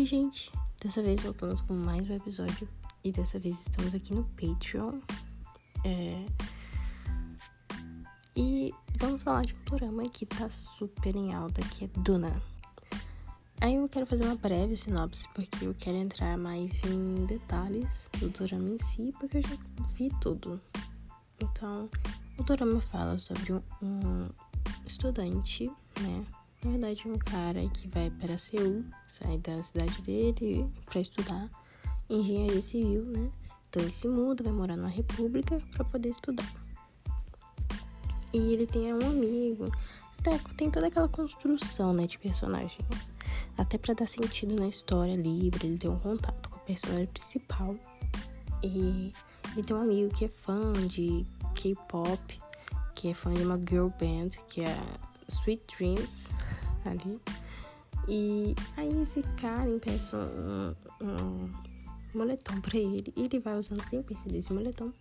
Oi, gente! Dessa vez voltamos com mais um episódio e dessa vez estamos aqui no Patreon. É... E vamos falar de um drama que tá super em alta, que é Duna. Aí eu quero fazer uma breve sinopse, porque eu quero entrar mais em detalhes do drama em si, porque eu já vi tudo. Então, o drama fala sobre um, um estudante, né? Na verdade, um cara que vai para Seul, sai da cidade dele para estudar engenharia civil, né? Então ele se muda, vai morar na República para poder estudar. E ele tem um amigo, até tem toda aquela construção, né, de personagem. Até para dar sentido na história livre, ele tem um contato com o personagem principal. E ele tem um amigo que é fã de K-pop, que é fã de uma girl band, que é Sweet Dreams ali. E aí esse cara empeça um, um moletom pra ele. E ele vai usando sem perceber esse moletom.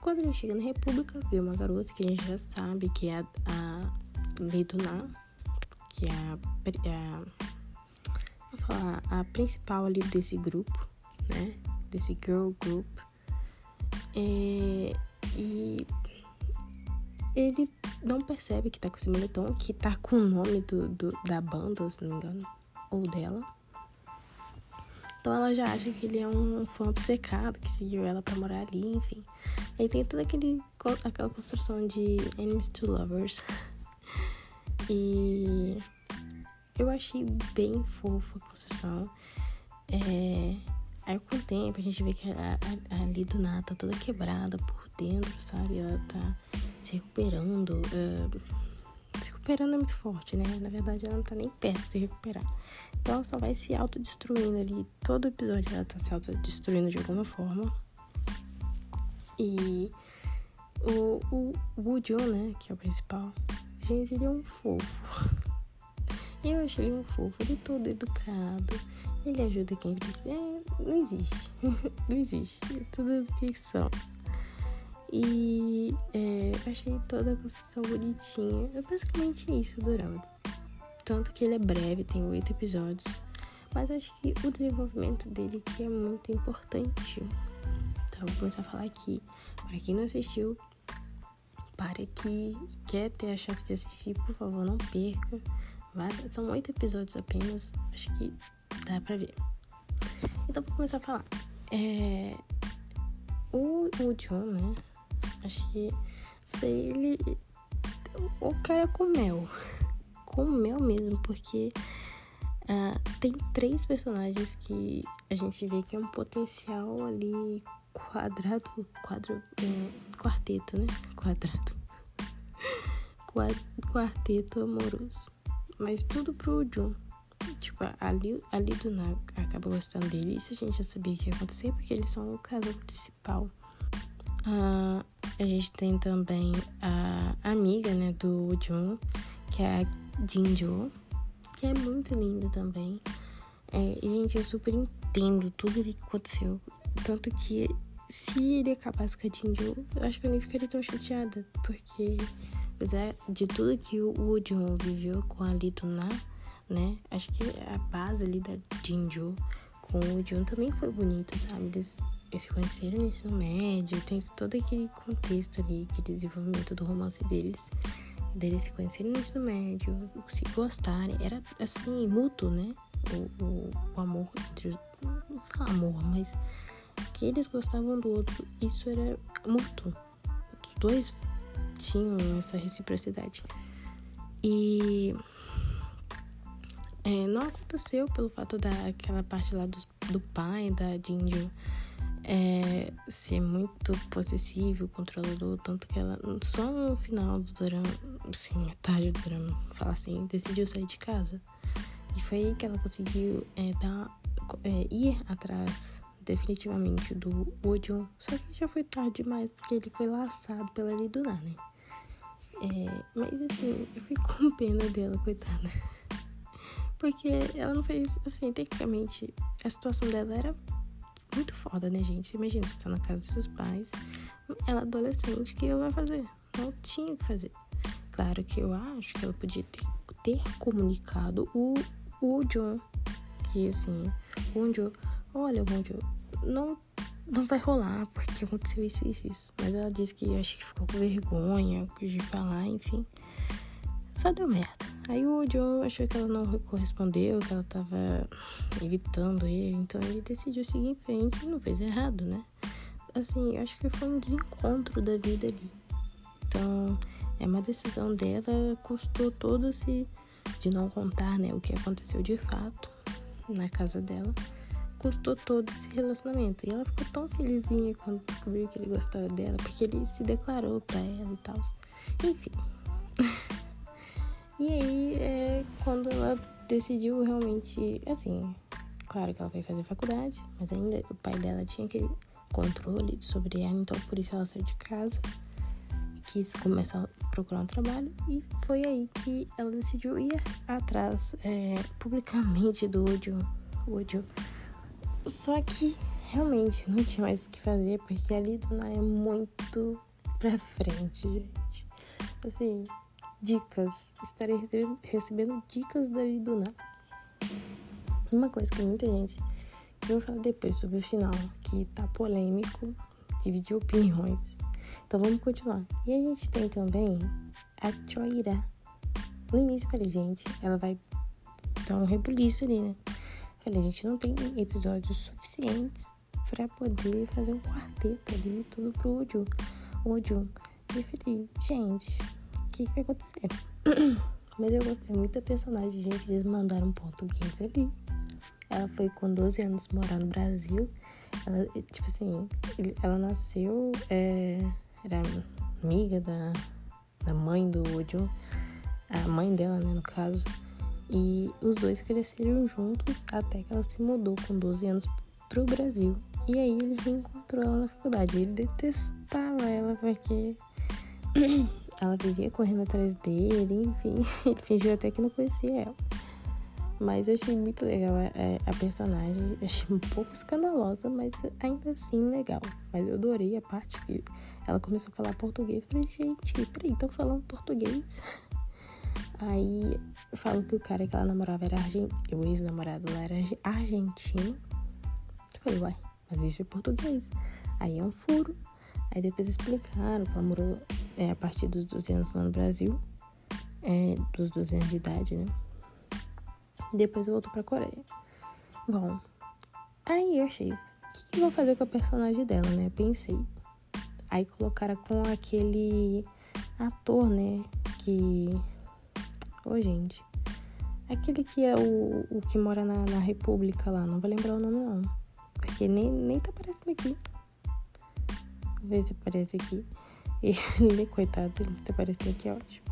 Quando ele chega na República, vê uma garota que a gente já sabe que é a, a que é a, a, falar, a principal ali desse grupo, né? Desse girl group. É, e ele não percebe que tá com esse moletom, que tá com o nome do, do, da banda, se não me engano, ou dela. Então ela já acha que ele é um fã obcecado, que seguiu ela pra morar ali, enfim. Aí tem toda aquele, aquela construção de enemies to lovers. e eu achei bem fofa a construção. É, aí com o tempo a gente vê que a, a, a Lido Nata tá toda quebrada por dentro, sabe? Ela tá se recuperando. Uh, se recuperando é muito forte, né? Na verdade, ela não tá nem perto de se recuperar. Então, ela só vai se autodestruindo ali. Todo episódio ela tá se autodestruindo de alguma forma. E o, o Woo né? Que é o principal. Gente, ele é um fofo. Eu achei ele um fofo. Ele é todo educado. Ele ajuda quem precisa. É, não existe. não existe. É tudo ficção. E é, achei toda a construção bonitinha. É basicamente isso do drama. Tanto que ele é breve, tem oito episódios. Mas acho que o desenvolvimento dele que é muito importante. Então vou começar a falar aqui. Para quem não assistiu, pare aqui quer ter a chance de assistir, por favor, não perca. São oito episódios apenas. Acho que dá pra ver. Então vou começar a falar. É, o, o John, né? Acho que sei ele. O cara com mel. Com mel mesmo, porque uh, tem três personagens que a gente vê que é um potencial ali quadrado. Quadro. É, quarteto, né? Quadrado. Quarteto amoroso. Mas tudo pro Jun. Tipo, ali, ali do nada acaba gostando dele. Isso a gente já sabia que ia acontecer, porque eles são o casal principal. Uh, a gente tem também a amiga, né, do Jun, que é a Jinjo, que é muito linda também. É, gente, eu super entendo tudo que aconteceu. Tanto que se ele acabasse com a Jinjo, eu acho que eu nem ficaria tão chateada. Porque, apesar de tudo que o Jun viveu com a Liduna, né? Acho que a base ali da Jinjo com o Jun também foi bonita, sabe? Eles eles se conheceram no ensino médio, tem todo aquele contexto ali, aquele desenvolvimento do romance deles, deles se conhecerem no ensino médio, se gostarem, era assim, mútuo, né? O, o, o amor entre os. Não fala amor, mas que eles gostavam do outro, isso era mútuo. Os dois tinham essa reciprocidade. E é, não aconteceu pelo fato daquela parte lá do, do pai da Jinjo é, ser muito possessivo, controlador, tanto que ela só no final do drama, assim, metade do drama, fala assim, decidiu sair de casa. E foi aí que ela conseguiu é, dar, é, ir atrás definitivamente do Odion. Só que já foi tarde demais, porque ele foi laçado pela Liduna, né? É, mas assim, eu fico com pena dela, coitada. Porque ela não fez, assim, tecnicamente, a situação dela era muito foda, né, gente? Imagina, você tá na casa dos seus pais, ela adolescente, o que ela vai fazer? Não tinha que fazer. Claro que eu acho que ela podia ter, ter comunicado o, o John que, assim, o Wonjo, olha, Wonjo, não, não vai rolar, porque aconteceu isso, isso, isso. Mas ela disse que acho que ficou com vergonha de falar, enfim. Só deu merda. Aí o Joe achou que ela não correspondeu, que ela tava evitando ele, então ele decidiu seguir em frente e não fez errado, né? Assim, eu acho que foi um desencontro da vida ali. Então, é uma decisão dela, custou todo esse de não contar, né, o que aconteceu de fato na casa dela. Custou todo esse relacionamento. E ela ficou tão felizinha quando descobriu que ele gostava dela, porque ele se declarou pra ela e tal. Enfim. e aí é quando ela decidiu realmente, assim, claro que ela foi fazer faculdade, mas ainda o pai dela tinha aquele controle sobre ela, então por isso ela saiu de casa quis começar a procurar um trabalho e foi aí que ela decidiu ir atrás é, publicamente do ódio, ódio. Só que realmente não tinha mais o que fazer porque a Liduna é muito pra frente, gente. Assim, dicas. Estarei recebendo dicas da Liduna. Uma coisa que muita gente. Eu vou falar depois sobre o final, que tá polêmico, dividiu opiniões. Então vamos continuar. E a gente tem também a Choira. No início falei, gente, ela vai dar um rebuliço ali, né? Falei, a gente não tem episódios suficientes para poder fazer um quarteto ali, tudo pro Odio. Odio. E eu falei, gente, o que, que vai acontecer? Mas eu gostei muito da personagem, gente. Eles mandaram português ali. Ela foi com 12 anos morar no Brasil. Ela, tipo assim, ela nasceu. É era amiga da, da mãe do Ojo, a mãe dela, né, no caso. E os dois cresceram juntos até que ela se mudou com 12 anos pro Brasil. E aí ele reencontrou ela na faculdade. Ele detestava ela porque ela vivia correndo atrás dele, enfim. Ele fingiu até que não conhecia ela. Mas eu achei muito legal a, a, personagem. achei um pouco escandalosa, mas ainda assim legal. Mas eu adorei a parte que ela começou a falar português. Falei, gente, peraí, estão falando português? Aí falou que o cara que ela namorava era argentino. O ex-namorado lá era argentino. Eu falei, uai, mas isso é português. Aí é um furo. Aí depois explicaram que ela morou é, a partir dos 200 lá no Brasil. É, dos 200 de idade, né? Depois voltou pra Coreia. Bom, aí eu achei, o que, que vou fazer com a personagem dela, né? Pensei. Aí colocaram com aquele ator, né? Que. Ô, oh, gente. Aquele que é o, o que mora na, na República lá. Não vou lembrar o nome, não. Porque nem, nem tá aparecendo aqui. Ver se aparece aqui. Ele, coitado, ele tá aparecendo aqui, ótimo.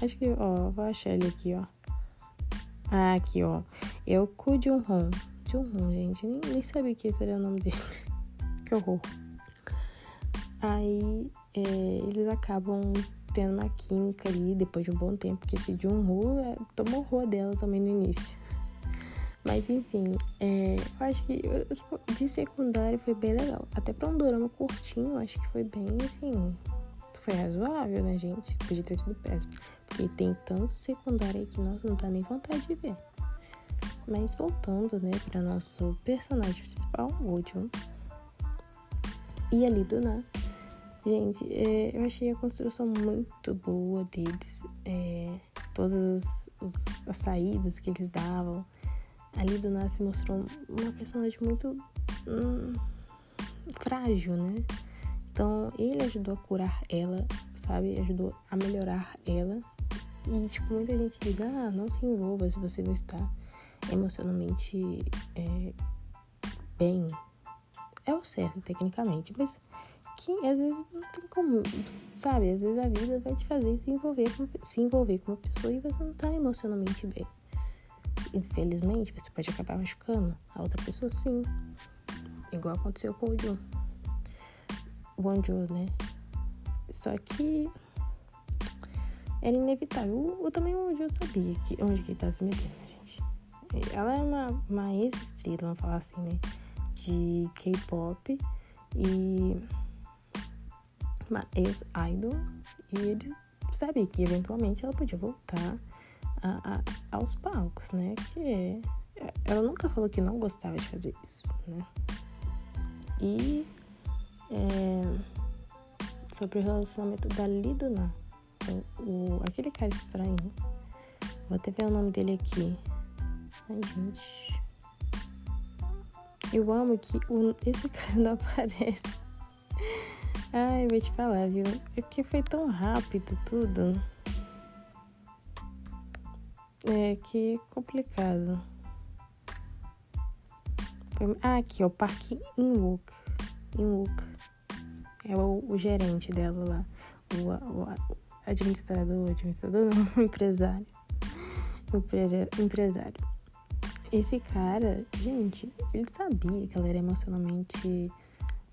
Acho que, ó, vou achar ele aqui, ó. Ah, aqui, ó. É o Ku Jun-hong. Jun-hong, gente. Nem, nem sabia que esse era o nome dele. que horror. Aí, é, eles acabam tendo uma química ali depois de um bom tempo, porque esse Jun-ho é, tomou horror dela também no início. Mas enfim, é, eu acho que de secundário foi bem legal. Até pra um drama curtinho, eu acho que foi bem assim. Foi razoável, né, gente? Podia ter sido péssimo. Porque tem tanto secundário aí que nós não dá nem vontade de ver. Mas voltando, né, para nosso personagem principal, o último. E ali do nada. Gente, é, eu achei a construção muito boa deles. É, todas as, as, saídas que eles davam. Ali do nada se mostrou uma personagem muito hum, frágil, né? Então, ele ajudou a curar ela, sabe? Ajudou a melhorar ela. E, tipo, muita gente diz: ah, não se envolva se você não está emocionalmente é, bem. É o certo, tecnicamente, mas que às vezes não tem como, sabe? Às vezes a vida vai te fazer se envolver com, se envolver com uma pessoa e você não tá emocionalmente bem. Infelizmente, você pode acabar machucando a outra pessoa, sim. Igual aconteceu com o John. Wonju, né? Só que era inevitável. Eu, também o Wonju sabia que, onde que ele tava se metendo, né, gente? Ela é uma, uma ex-estrela, vamos falar assim, né? De K-pop e uma ex-idol. E ele sabia que eventualmente ela podia voltar a, a, aos palcos, né? Que ela nunca falou que não gostava de fazer isso, né? E é, sobre o relacionamento da Liduna, o, o, aquele cara estranho, vou até ver o nome dele aqui. Ai, gente. Eu amo que o, esse cara não aparece. Ai, vou te falar, viu? É que foi tão rápido tudo. É que complicado. Ah, aqui, ó, Parque Inwook. Inwook. É o, o, gerente dela lá. O, o, administrador, administrador não, empresário. O empresário. Esse cara, gente, ele sabia que ela era emocionalmente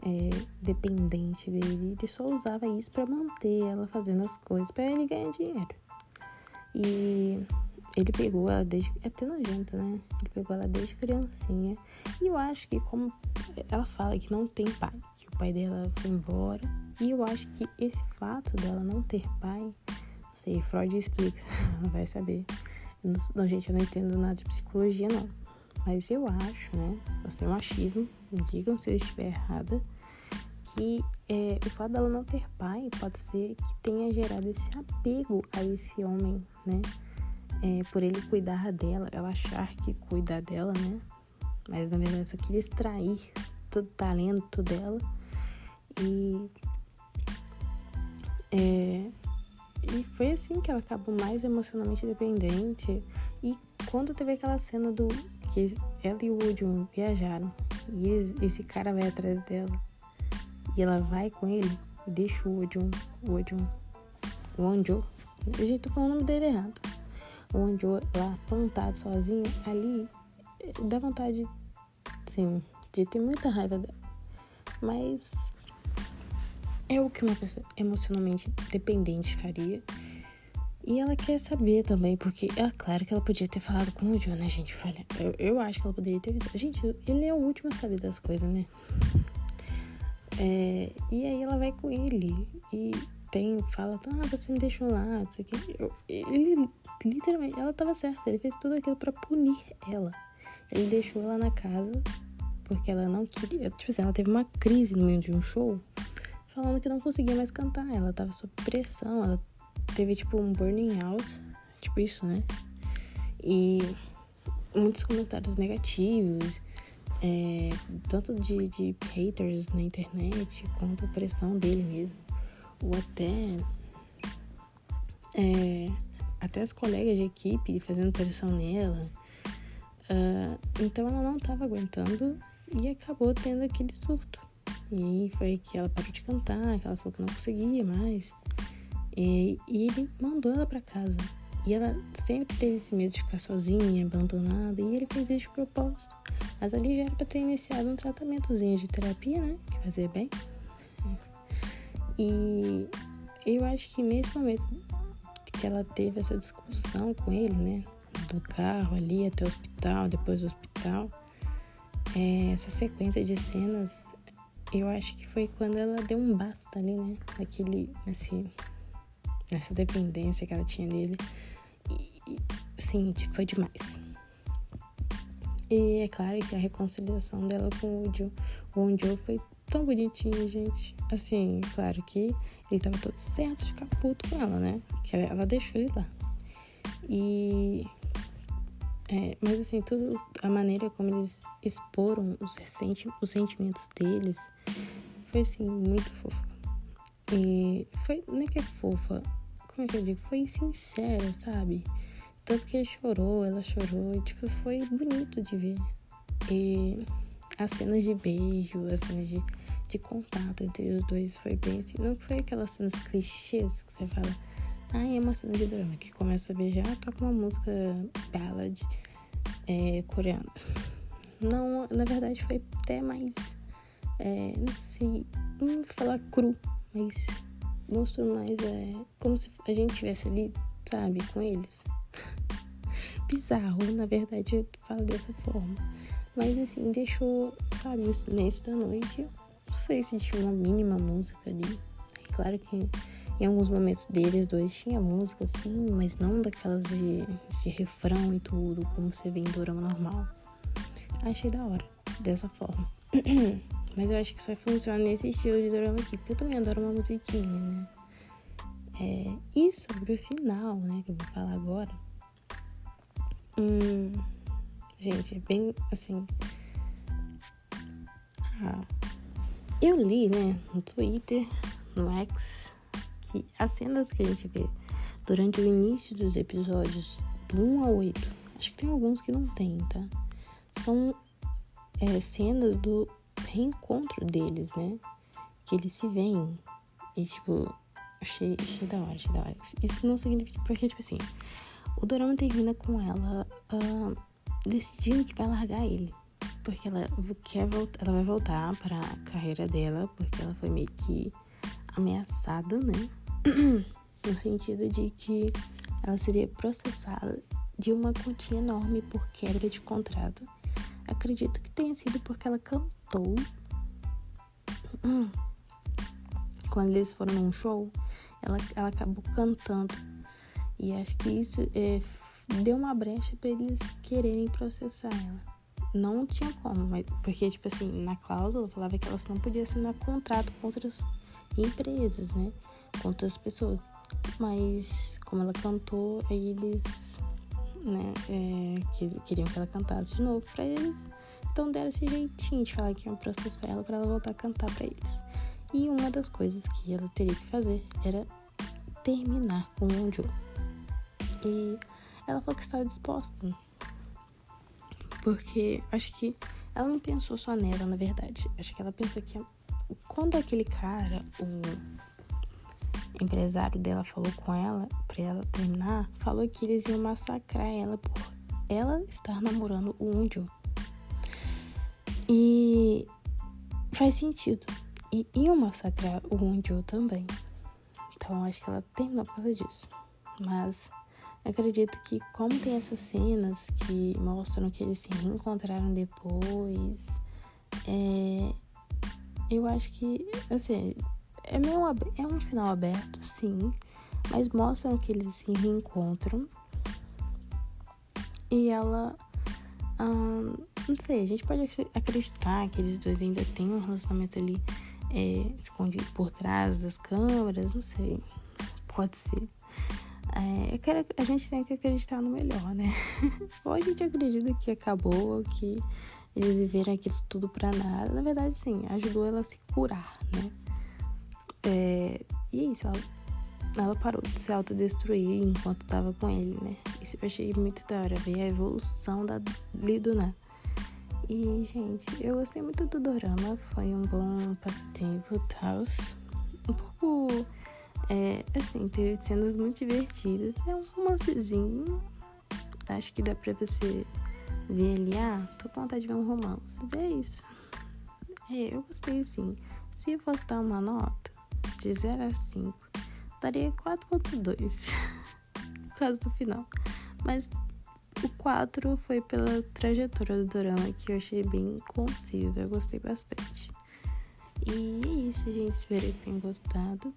é, dependente dele. Ele só usava isso para manter ela fazendo as coisas para ele ganhar dinheiro. E ele pegou ela desde. É até nojento, né? Ele pegou ela desde criancinha. E eu acho que, como ela fala que não tem pai, que o pai dela foi embora. E eu acho que esse fato dela não ter pai. Não sei, Freud explica, vai saber. Não, gente, eu não entendo nada de psicologia, não. Mas eu acho, né? Assim, um achismo, digam se eu estiver errada, que é, o fato dela não ter pai pode ser que tenha gerado esse apego a esse homem, né? É, por ele cuidar dela, ela achar que cuida dela, né? Mas na verdade só queria extrair todo o talento dela e é, e foi assim que ela acabou mais emocionalmente dependente. E quando teve aquela cena do que ela e o Woodrow viajaram e eles, esse cara vai atrás dela e ela vai com ele e deixa o Woodrow, o Woodrow, o Onjo, eu tô falando o nome dele errado onde lá plantado sozinho, ali dá vontade, sim, de ter muita raiva dela. Mas é o que uma pessoa emocionalmente dependente faria. E ela quer saber também, porque é claro que ela podia ter falado com o Joe, né, gente? Olha, eu, eu acho que ela poderia ter avisado. Gente, ele é o último a saber das coisas, né? É, e aí ela vai com ele. E tem, fala, ah, você me deixou lá, não sei o que. Eu, ele, literalmente, ela tava certa, ele fez tudo aquilo para punir ela. Ele deixou ela na casa, porque ela não queria, tipo assim, ela teve uma crise no meio de um show, falando que não conseguia mais cantar, ela tava sob pressão, ela teve, tipo, um burning out, tipo isso, né? E muitos comentários negativos, é, tanto de, de haters na internet, quanto a pressão dele mesmo ou até é, até as colegas de equipe fazendo pressão nela. Uh, então ela não estava aguentando e acabou tendo aquele surto. E aí foi que ela parou de cantar, que ela falou que não conseguia mais. E, e ele mandou ela para casa. E ela sempre teve esse medo de ficar sozinha, abandonada, e ele fez isso de propósito. Mas ali já era para ter iniciado um tratamentozinho de terapia, né? Que fazia bem. E eu acho que nesse momento que ela teve essa discussão com ele, né? Do carro ali até o hospital, depois do hospital, é, essa sequência de cenas, eu acho que foi quando ela deu um basta ali, né? Naquele, nesse, nessa dependência que ela tinha dele. E, sim, foi demais. E é claro que a reconciliação dela com o Joe, o Joe foi tão bonitinho, gente. Assim, claro que ele tava todo certo de ficar puto com ela, né? Que ela deixou ele lá. E. É, mas assim, tudo, a maneira como eles exporam os, senti os sentimentos deles foi assim, muito fofa. E foi, não é que é fofa, como é que eu digo? Foi sincera, sabe? Tanto que ele chorou, ela chorou, e tipo, foi bonito de ver. E as cenas de beijo, as cenas de, de contato entre os dois foi bem assim. Não foi aquelas cenas clichês que você fala, ah, é uma cena de drama que começa a beijar, toca uma música ballad é, coreana. Não, na verdade foi até mais, é, não sei, não falar cru, mas mostrou mais é, como se a gente estivesse ali, sabe, com eles. Bizarro, na verdade, eu falo dessa forma. Mas assim, deixou, sabe, o silêncio da noite. Não sei se tinha uma mínima música ali. Claro que Em alguns momentos deles dois tinha música assim, mas não daquelas de, de refrão e tudo, como você vê em dorama normal. Achei da hora, dessa forma. mas eu acho que só funciona nesse estilo de dorama aqui, porque eu também adoro uma musiquinha, né? É, e sobre o final, né, que eu vou falar agora. Hum, gente, é bem assim. Ah, eu li, né, no Twitter, no X, que as cenas que a gente vê durante o início dos episódios do 1 ao 8, acho que tem alguns que não tem, tá? São é, cenas do reencontro deles, né? Que eles se veem. E, tipo, achei, achei da hora, achei da hora. Isso não significa. Porque, tipo assim, o Dorama termina com ela uh, decidindo que vai largar ele. Porque ela quer voltar, ela vai voltar para a carreira dela, porque ela foi meio que ameaçada, né? no sentido de que ela seria processada de uma quantia enorme por quebra de contrato. Acredito que tenha sido porque ela cantou quando eles foram num show, ela, ela acabou cantando. E acho que isso é, deu uma brecha para eles quererem processar ela. Não tinha como, mas porque, tipo assim, na cláusula falava que ela não podia assinar contrato com outras empresas, né? Com outras pessoas. Mas como ela cantou, aí eles né, é, que, queriam que ela cantasse de novo pra eles. Então deram esse jeitinho de falar que iam processar ela para ela voltar a cantar para eles. E uma das coisas que ela teria que fazer era terminar com o Joe. E ela falou que estava disposta. Porque acho que ela não pensou só nela, na verdade. Acho que ela pensou que quando aquele cara, o empresário dela falou com ela para ela terminar, falou que eles iam massacrar ela por ela estar namorando o Unjo. E faz sentido. E iam massacrar o Unjo também. Então acho que ela terminou por causa disso. Mas acredito que como tem essas cenas que mostram que eles se reencontraram depois, é, eu acho que, assim, é, meio, é um final aberto, sim, mas mostram que eles se reencontram. E ela. Hum, não sei, a gente pode acreditar que eles dois ainda têm um relacionamento ali é, escondido por trás das câmeras, não sei. Pode ser. É, quero, a gente tem que acreditar no melhor, né? ou a gente acredita que acabou, que eles viveram aquilo tudo pra nada. Na verdade, sim, ajudou ela a se curar, né? É, e é isso, ela, ela parou de se autodestruir enquanto tava com ele, né? Isso eu achei muito da hora, ver a evolução da Liduna. E, gente, eu gostei muito do dorama, foi um bom passatempo tal. Um pouco, é, assim, teve cenas muito divertidas. É um romancezinho, acho que dá pra você ver ali, ah, tô com vontade de ver um romance. Vê isso. É, eu gostei sim. Se eu fosse dar uma nota de 0 a 5, daria 4.2 por causa do final. Mas o 4 foi pela trajetória do drama que eu achei bem concisa, eu gostei bastante. E é isso, gente. Espero que tenham gostado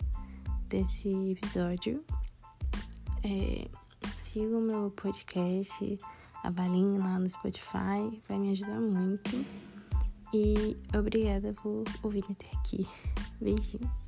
desse episódio. É, siga o meu podcast a balinha lá no Spotify, vai me ajudar muito. E obrigada por ouvir até aqui. Beijinhos.